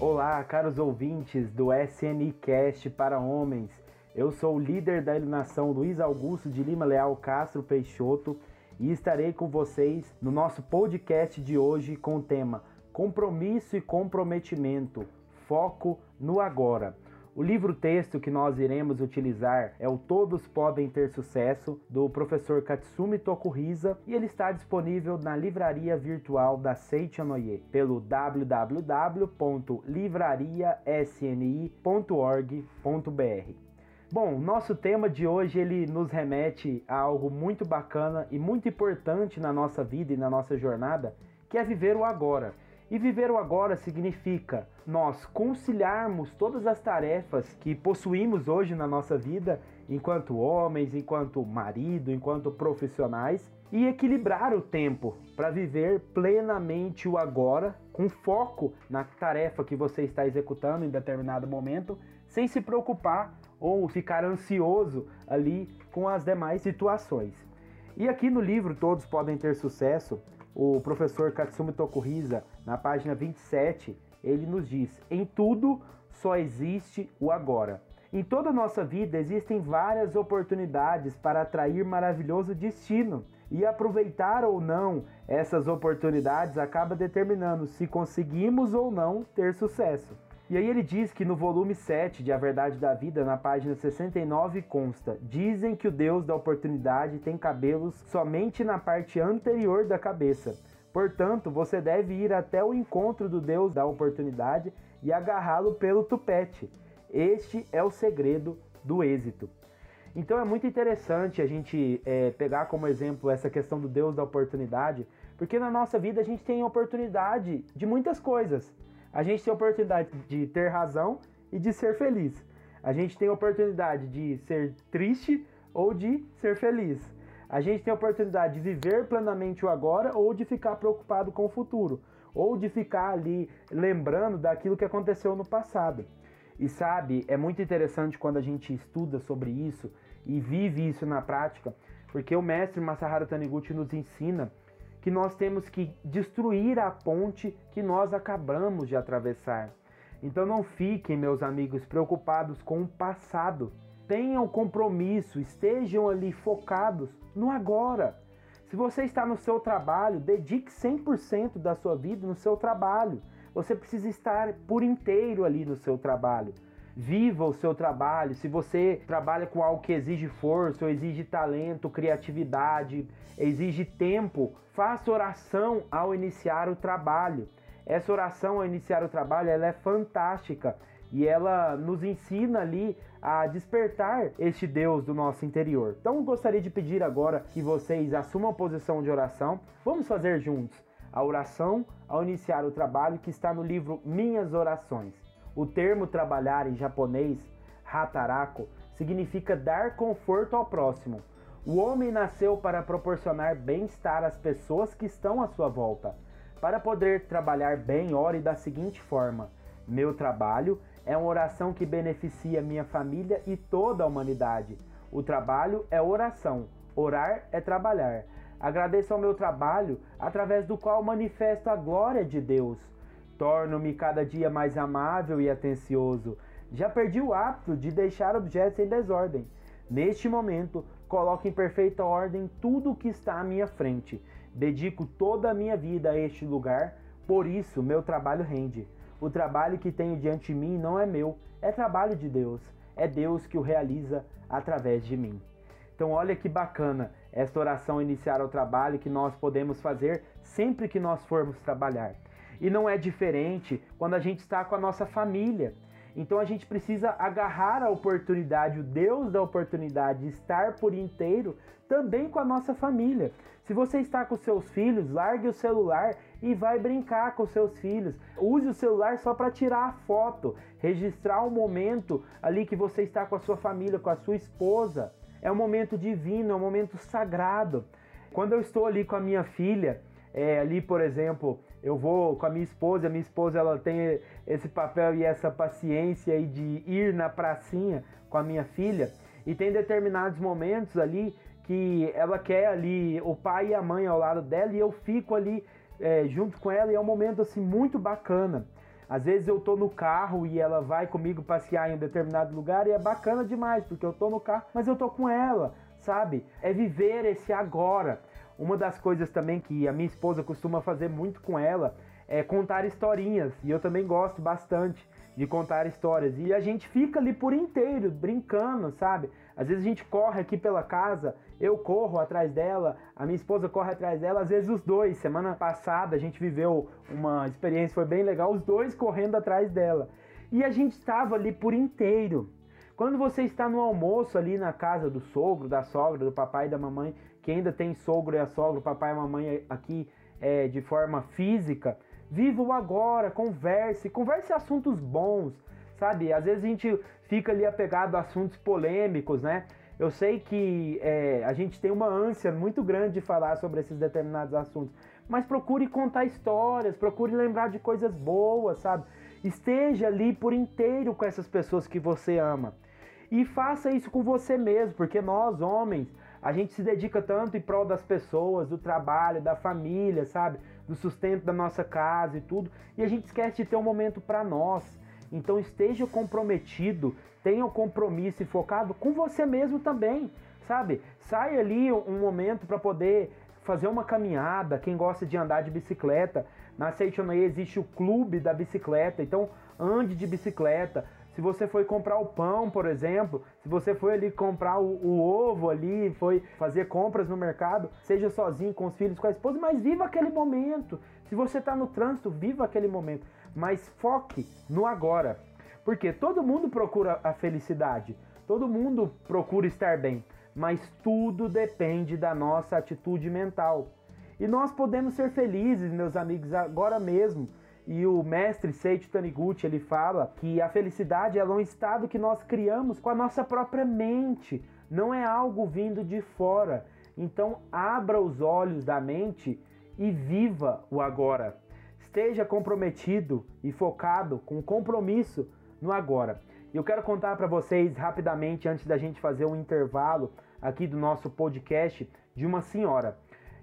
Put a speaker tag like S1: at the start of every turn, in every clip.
S1: Olá, caros ouvintes do SNCast para Homens. Eu sou o líder da iluminação Luiz Augusto de Lima Leal Castro Peixoto e estarei com vocês no nosso podcast de hoje com o tema Compromisso e Comprometimento Foco no Agora. O livro-texto que nós iremos utilizar é o Todos Podem Ter Sucesso, do professor Katsumi Tokuhisa, e ele está disponível na livraria virtual da Seichonoye, pelo www.livrariasni.org.br. Bom, nosso tema de hoje ele nos remete a algo muito bacana e muito importante na nossa vida e na nossa jornada, que é viver o agora. E viver o agora significa nós conciliarmos todas as tarefas que possuímos hoje na nossa vida, enquanto homens, enquanto marido, enquanto profissionais, e equilibrar o tempo para viver plenamente o agora, com foco na tarefa que você está executando em determinado momento, sem se preocupar ou ficar ansioso ali com as demais situações. E aqui no livro Todos Podem Ter Sucesso, o professor Katsumi Tokuhisa, na página 27, ele nos diz: em tudo só existe o agora. Em toda a nossa vida existem várias oportunidades para atrair maravilhoso destino. E aproveitar ou não essas oportunidades acaba determinando se conseguimos ou não ter sucesso. E aí ele diz que no volume 7 de A Verdade da Vida, na página 69, consta: Dizem que o Deus da oportunidade tem cabelos somente na parte anterior da cabeça. Portanto, você deve ir até o encontro do Deus da oportunidade e agarrá-lo pelo tupete. Este é o segredo do êxito. Então é muito interessante a gente é, pegar como exemplo essa questão do Deus da oportunidade, porque na nossa vida a gente tem oportunidade de muitas coisas. A gente tem oportunidade de ter razão e de ser feliz. A gente tem oportunidade de ser triste ou de ser feliz. A gente tem a oportunidade de viver plenamente o agora ou de ficar preocupado com o futuro, ou de ficar ali lembrando daquilo que aconteceu no passado. E sabe, é muito interessante quando a gente estuda sobre isso e vive isso na prática, porque o mestre Masaharu Taniguchi nos ensina que nós temos que destruir a ponte que nós acabamos de atravessar. Então não fiquem, meus amigos, preocupados com o passado. Tenham compromisso, estejam ali focados no agora. Se você está no seu trabalho, dedique 100% da sua vida no seu trabalho. Você precisa estar por inteiro ali no seu trabalho. Viva o seu trabalho. Se você trabalha com algo que exige força, ou exige talento, criatividade, exige tempo, faça oração ao iniciar o trabalho. Essa oração ao iniciar o trabalho, ela é fantástica e ela nos ensina ali a despertar este Deus do nosso interior. Então gostaria de pedir agora que vocês assumam a posição de oração. Vamos fazer juntos a oração ao iniciar o trabalho que está no livro Minhas Orações. O termo trabalhar em japonês, hatarako, significa dar conforto ao próximo. O homem nasceu para proporcionar bem-estar às pessoas que estão à sua volta. Para poder trabalhar bem, ore da seguinte forma: Meu trabalho é uma oração que beneficia minha família e toda a humanidade. O trabalho é oração, orar é trabalhar. Agradeço ao meu trabalho, através do qual manifesto a glória de Deus. Torno-me cada dia mais amável e atencioso. Já perdi o hábito de deixar objetos em desordem. Neste momento, coloco em perfeita ordem tudo o que está à minha frente. Dedico toda a minha vida a este lugar, por isso meu trabalho rende. O trabalho que tenho diante de mim não é meu, é trabalho de Deus. É Deus que o realiza através de mim. Então, olha que bacana esta oração iniciar o trabalho que nós podemos fazer sempre que nós formos trabalhar. E não é diferente quando a gente está com a nossa família. Então a gente precisa agarrar a oportunidade, o Deus da oportunidade, de estar por inteiro também com a nossa família. Se você está com seus filhos, largue o celular e vai brincar com seus filhos. Use o celular só para tirar a foto, registrar o momento ali que você está com a sua família, com a sua esposa. É um momento divino, é um momento sagrado. Quando eu estou ali com a minha filha, é, ali, por exemplo, eu vou com a minha esposa, a minha esposa ela tem esse papel e essa paciência aí de ir na pracinha com a minha filha, e tem determinados momentos ali que ela quer ali o pai e a mãe ao lado dela e eu fico ali é, junto com ela e é um momento assim muito bacana. Às vezes eu tô no carro e ela vai comigo passear em um determinado lugar e é bacana demais, porque eu tô no carro, mas eu tô com ela, sabe? É viver esse agora. Uma das coisas também que a minha esposa costuma fazer muito com ela é contar historinhas, e eu também gosto bastante de contar histórias. E a gente fica ali por inteiro, brincando, sabe? Às vezes a gente corre aqui pela casa, eu corro atrás dela, a minha esposa corre atrás dela, às vezes os dois. Semana passada a gente viveu uma experiência, foi bem legal, os dois correndo atrás dela. E a gente estava ali por inteiro. Quando você está no almoço ali na casa do sogro, da sogra, do papai e da mamãe, que ainda tem sogro e a sogra, papai e mamãe aqui é, de forma física, Viva o agora, converse, converse assuntos bons, sabe? Às vezes a gente fica ali apegado a assuntos polêmicos, né? Eu sei que é, a gente tem uma ânsia muito grande de falar sobre esses determinados assuntos, mas procure contar histórias, procure lembrar de coisas boas, sabe? Esteja ali por inteiro com essas pessoas que você ama. E faça isso com você mesmo, porque nós, homens, a gente se dedica tanto em prol das pessoas, do trabalho, da família, sabe? Do sustento da nossa casa e tudo, e a gente esquece de ter um momento para nós. Então esteja comprometido, tenha um compromisso e focado com você mesmo também, sabe? Sai ali um momento para poder fazer uma caminhada, quem gosta de andar de bicicleta, na Seichonoye existe o clube da bicicleta, então ande de bicicleta, se você foi comprar o pão, por exemplo, se você foi ali comprar o, o, ovo ali, foi fazer compras no mercado, seja sozinho, com os filhos, com a esposa, mas viva aquele momento. Se você está no trânsito, viva aquele momento. Mas foque no agora. Porque todo mundo procura a felicidade, todo mundo procura estar bem, mas tudo depende da nossa atitude mental. E nós podemos ser felizes, meus amigos, agora mesmo e o mestre Seiichi Taniguchi, ele fala que a felicidade é um estado que nós criamos com a nossa própria mente, não é algo vindo de fora. Então, abra os olhos da mente e viva o agora. Esteja comprometido e focado com compromisso no agora. Eu quero contar para vocês rapidamente, antes da gente fazer um intervalo aqui do nosso podcast, de uma senhora.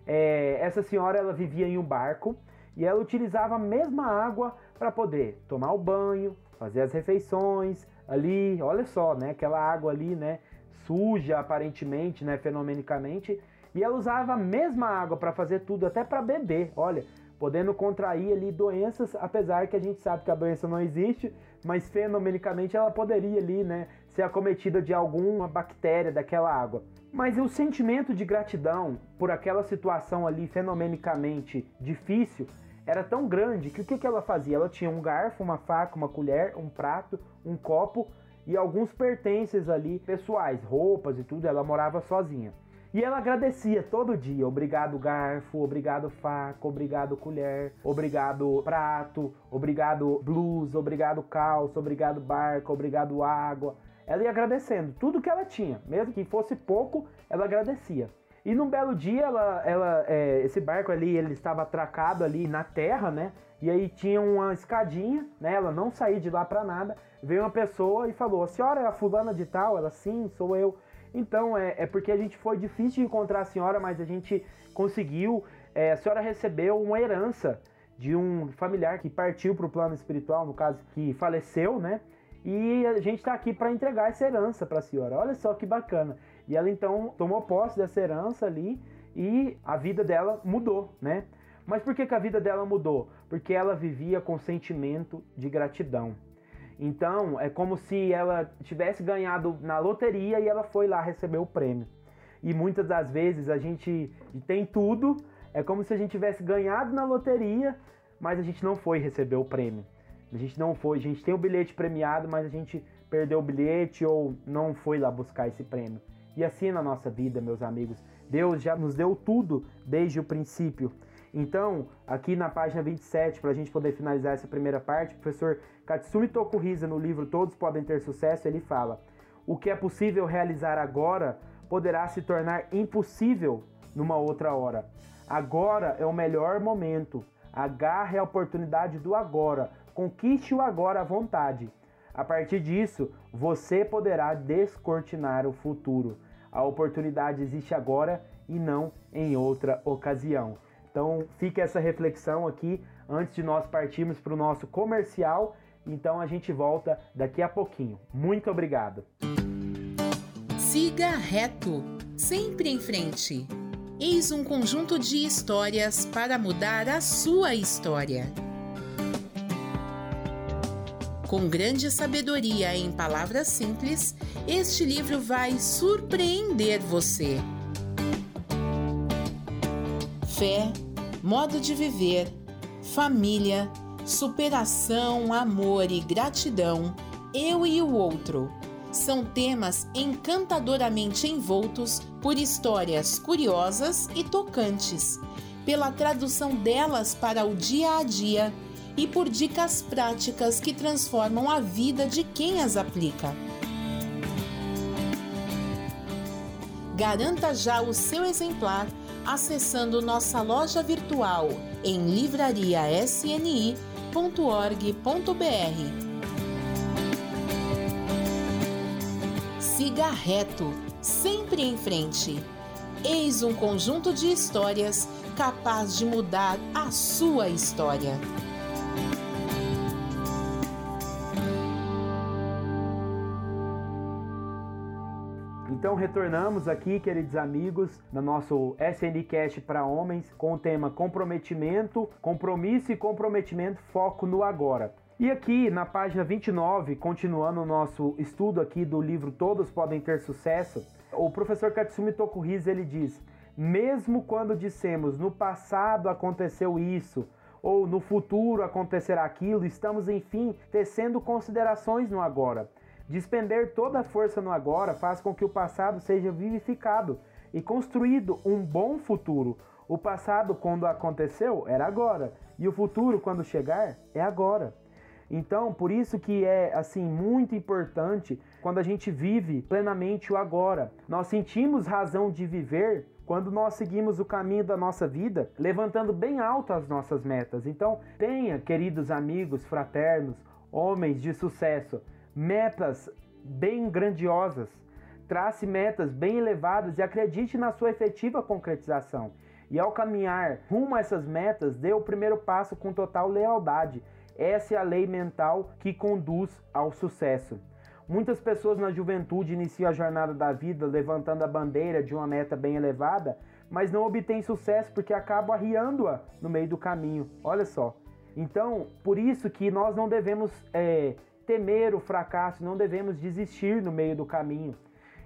S1: É, essa senhora ela vivia em um barco e ela utilizava a mesma água para poder tomar o banho, fazer as refeições ali, olha só, né, aquela água ali, né, suja aparentemente, né, fenomenicamente, e ela usava a mesma água para fazer tudo, até para beber, olha, podendo contrair ali doenças, apesar que a gente sabe que a doença não existe, mas fenomenicamente ela poderia ali, né, ser acometida de alguma bactéria daquela água. Mas o sentimento de gratidão por aquela situação ali fenomenicamente difícil era tão grande que o que, que ela fazia? Ela tinha um garfo, uma faca, uma colher, um prato, um copo e alguns pertences ali pessoais, roupas e tudo. Ela morava sozinha. E ela agradecia todo dia. Obrigado garfo, obrigado faca, obrigado colher, obrigado prato, obrigado blusa, obrigado calça, obrigado barco, obrigado água. Ela ia agradecendo tudo que ela tinha, mesmo que fosse pouco, ela agradecia. E num belo dia, ela, ela, é, esse barco ali, ele estava atracado ali na terra, né? E aí tinha uma escadinha, né? Ela não saía de lá para nada. Veio uma pessoa e falou: A senhora é a fulana de tal? Ela, sim, sou eu. Então, é, é porque a gente foi difícil de encontrar a senhora, mas a gente conseguiu. É, a senhora recebeu uma herança de um familiar que partiu para o plano espiritual, no caso, que faleceu, né? E a gente está aqui para entregar essa herança para a senhora. Olha só que bacana. E ela então tomou posse dessa herança ali e a vida dela mudou, né? Mas por que, que a vida dela mudou? Porque ela vivia com sentimento de gratidão. Então é como se ela tivesse ganhado na loteria e ela foi lá receber o prêmio. E muitas das vezes a gente tem tudo, é como se a gente tivesse ganhado na loteria, mas a gente não foi receber o prêmio. A gente não foi, a gente tem o bilhete premiado, mas a gente perdeu o bilhete ou não foi lá buscar esse prêmio. E assim na nossa vida, meus amigos, Deus já nos deu tudo desde o princípio. Então, aqui na página 27, para a gente poder finalizar essa primeira parte, o professor Katsumi Tokuhisa, no livro Todos Podem Ter Sucesso, ele fala: O que é possível realizar agora poderá se tornar impossível numa outra hora. Agora é o melhor momento. Agarre a oportunidade do agora. Conquiste o agora à vontade. A partir disso, você poderá descortinar o futuro. A oportunidade existe agora e não em outra ocasião. Então, fica essa reflexão aqui. antes de nós partirmos para o nosso comercial. Então a gente volta daqui a pouquinho. Muito obrigado.
S2: Siga reto, sempre em frente. Eis um conjunto de histórias para mudar a sua história. Com grande sabedoria em palavras simples, este livro vai surpreender você. Fé, modo de viver, família, superação, amor e gratidão, eu e o outro. São temas encantadoramente envoltos por histórias curiosas e tocantes, pela tradução delas para o dia a dia e por dicas práticas que transformam a vida de quem as aplica. Garanta já o seu exemplar acessando nossa loja virtual em livrariasni.org.br. Siga reto, sempre em frente. Eis um conjunto de histórias capaz de mudar a sua história.
S1: Então retornamos aqui, queridos amigos, no nosso SNCast para homens com o tema comprometimento, compromisso e comprometimento, foco no agora. E aqui na página 29, continuando o nosso estudo aqui do livro Todos Podem Ter Sucesso, o professor Katsumi Tokuhisa ele diz: mesmo quando dissemos no passado aconteceu isso, ou no futuro acontecerá aquilo, estamos enfim tecendo considerações no agora. Despender toda a força no agora faz com que o passado seja vivificado e construído um bom futuro. O passado, quando aconteceu, era agora, e o futuro, quando chegar, é agora. Então, por isso que é assim muito importante quando a gente vive plenamente o agora. Nós sentimos razão de viver quando nós seguimos o caminho da nossa vida, levantando bem alto as nossas metas. Então, tenha, queridos amigos, fraternos, homens de sucesso, metas bem grandiosas. Trace metas bem elevadas e acredite na sua efetiva concretização. E ao caminhar rumo a essas metas, dê o primeiro passo com total lealdade. Essa é a lei mental que conduz ao sucesso. Muitas pessoas na juventude iniciam a jornada da vida levantando a bandeira de uma meta bem elevada, mas não obtêm sucesso porque acabam arriando-a no meio do caminho. Olha só. Então, por isso que nós não devemos é, temer o fracasso, não devemos desistir no meio do caminho.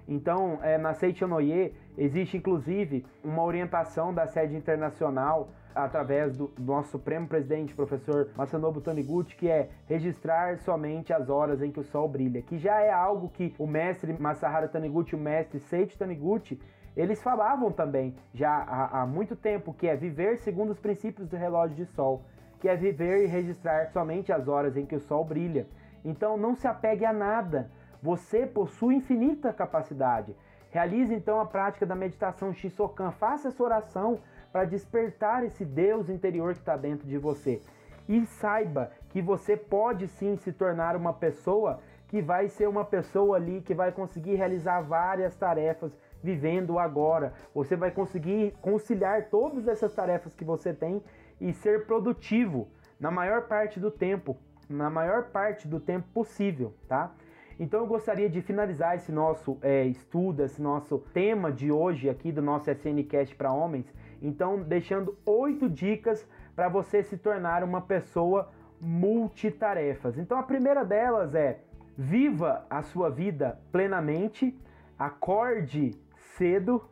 S1: Então, é, na Seichonoye existe inclusive uma orientação da sede internacional através do, nosso Supremo Presidente, professor Masanobu Taniguchi, que é registrar somente as horas em que o sol brilha, que já é algo que o mestre Masaharu Taniguchi, o mestre Seiichi Taniguchi, eles falavam também já há, há muito tempo, que é viver segundo os princípios do relógio de sol, que é viver e registrar somente as horas em que o sol brilha. Então não se apegue a nada. Você possui infinita capacidade. Realize então a prática da meditação Shisokan. Faça essa oração para despertar esse Deus interior que está dentro de você. E saiba que você pode sim se tornar uma pessoa que vai ser uma pessoa ali que vai conseguir realizar várias tarefas vivendo agora. Você vai conseguir conciliar todas essas tarefas que você tem e ser produtivo na maior parte do tempo, na maior parte do tempo possível, tá? Então eu gostaria de finalizar esse nosso é, estudo, esse nosso tema de hoje aqui do nosso SNCast para homens, então deixando oito dicas para você se tornar uma pessoa multitarefas. Então a primeira delas é viva a sua vida plenamente, acorde cedo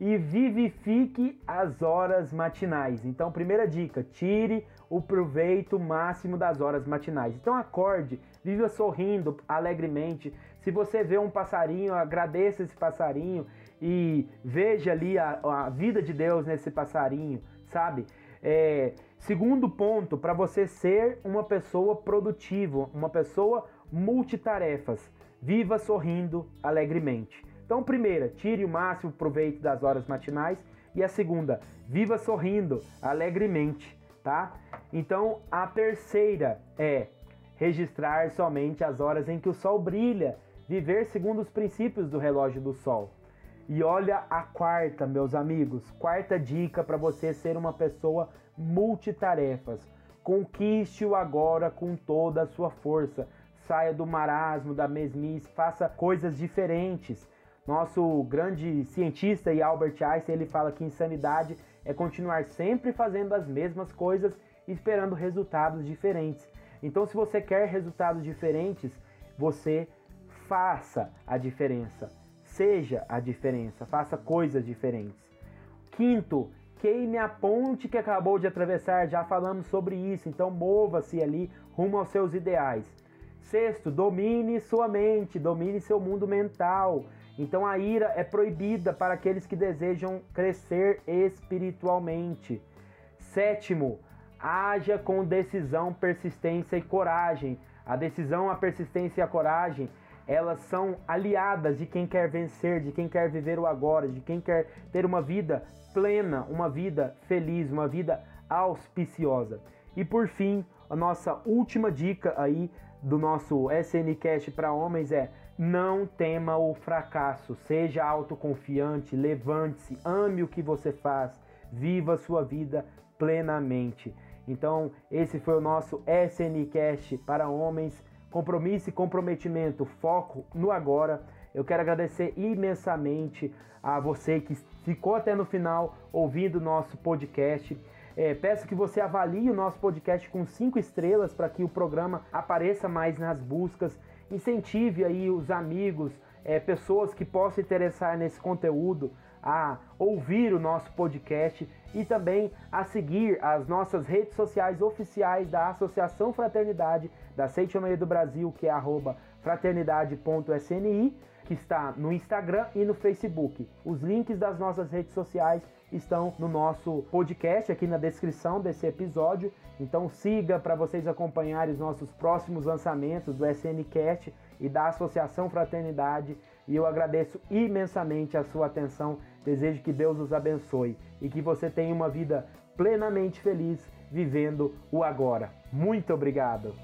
S1: e vivifique as horas matinais. Então, primeira dica: tire o proveito máximo das horas matinais. Então, acorde, viva sorrindo alegremente. Se você vê um passarinho, agradeça esse passarinho e veja ali a, a vida de Deus nesse passarinho, sabe? É, segundo ponto, para você ser uma pessoa produtiva, uma pessoa multitarefas, viva sorrindo alegremente. Então, primeira, tire o máximo proveito das horas matinais. E a segunda, viva sorrindo alegremente, tá? Então, a terceira é registrar somente as horas em que o sol brilha, viver segundo os princípios do relógio do sol. E olha a quarta, meus amigos, quarta dica para você ser uma pessoa multitarefas. Conquiste-o agora com toda a sua força. Saia do marasmo, da mesmice, faça coisas diferentes. Nosso grande cientista e Albert Einstein, ele fala que insanidade é continuar sempre fazendo as mesmas coisas esperando resultados diferentes. Então, se você quer resultados diferentes, você faça a diferença. Seja a diferença, faça coisas diferentes. Quinto, queime a ponte que acabou de atravessar, já falamos sobre isso, então mova-se ali rumo aos seus ideais. Sexto, domine sua mente, domine seu mundo mental. Então a ira é proibida para aqueles que desejam crescer espiritualmente. Sétimo, haja com decisão, persistência e coragem. A decisão, a persistência e a coragem, elas são aliadas de quem quer vencer, de quem quer viver o agora, de quem quer ter uma vida plena, uma vida feliz, uma vida auspiciosa. E por fim, a nossa última dica aí do nosso SNCast para homens é: não tema o fracasso, seja autoconfiante, levante-se, ame o que você faz, viva sua vida plenamente. Então, esse foi o nosso SNCast para homens. Compromisso e comprometimento, foco no agora. Eu quero agradecer imensamente a você que ficou até no final ouvindo o nosso podcast. É, peço que você avalie o nosso podcast com cinco estrelas para que o programa apareça mais nas buscas. Incentive aí os amigos, é, pessoas que possam interessar nesse conteúdo a ouvir o nosso podcast e também a seguir as nossas redes sociais oficiais da Associação Fraternidade da Seitonoia do Brasil, que é fraternidade.sni, que está no Instagram e no Facebook. Os links das nossas redes sociais estão no nosso podcast aqui na descrição desse episódio. Então siga para vocês acompanharem os nossos próximos lançamentos do SNCast e da Associação Fraternidade. E eu agradeço imensamente a sua atenção. Desejo que Deus os abençoe e que você tenha uma vida plenamente feliz vivendo o agora. Muito obrigado.